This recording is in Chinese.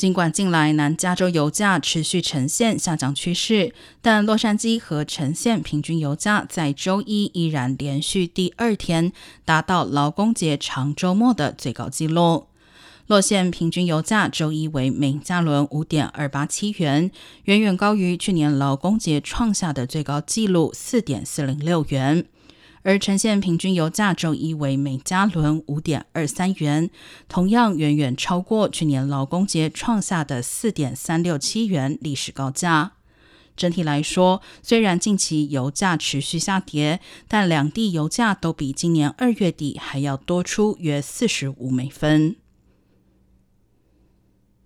尽管近来南加州油价持续呈现下降趋势，但洛杉矶和城县平均油价在周一依然连续第二天达到劳工节长周末的最高纪录。洛县平均油价周一为每加仑五点二八七元，远远高于去年劳工节创下的最高纪录四点四零六元。而呈现平均油价周一为每加仑五点二三元，同样远远超过去年劳工节创下的四点三六七元历史高价。整体来说，虽然近期油价持续下跌，但两地油价都比今年二月底还要多出约四十五美分。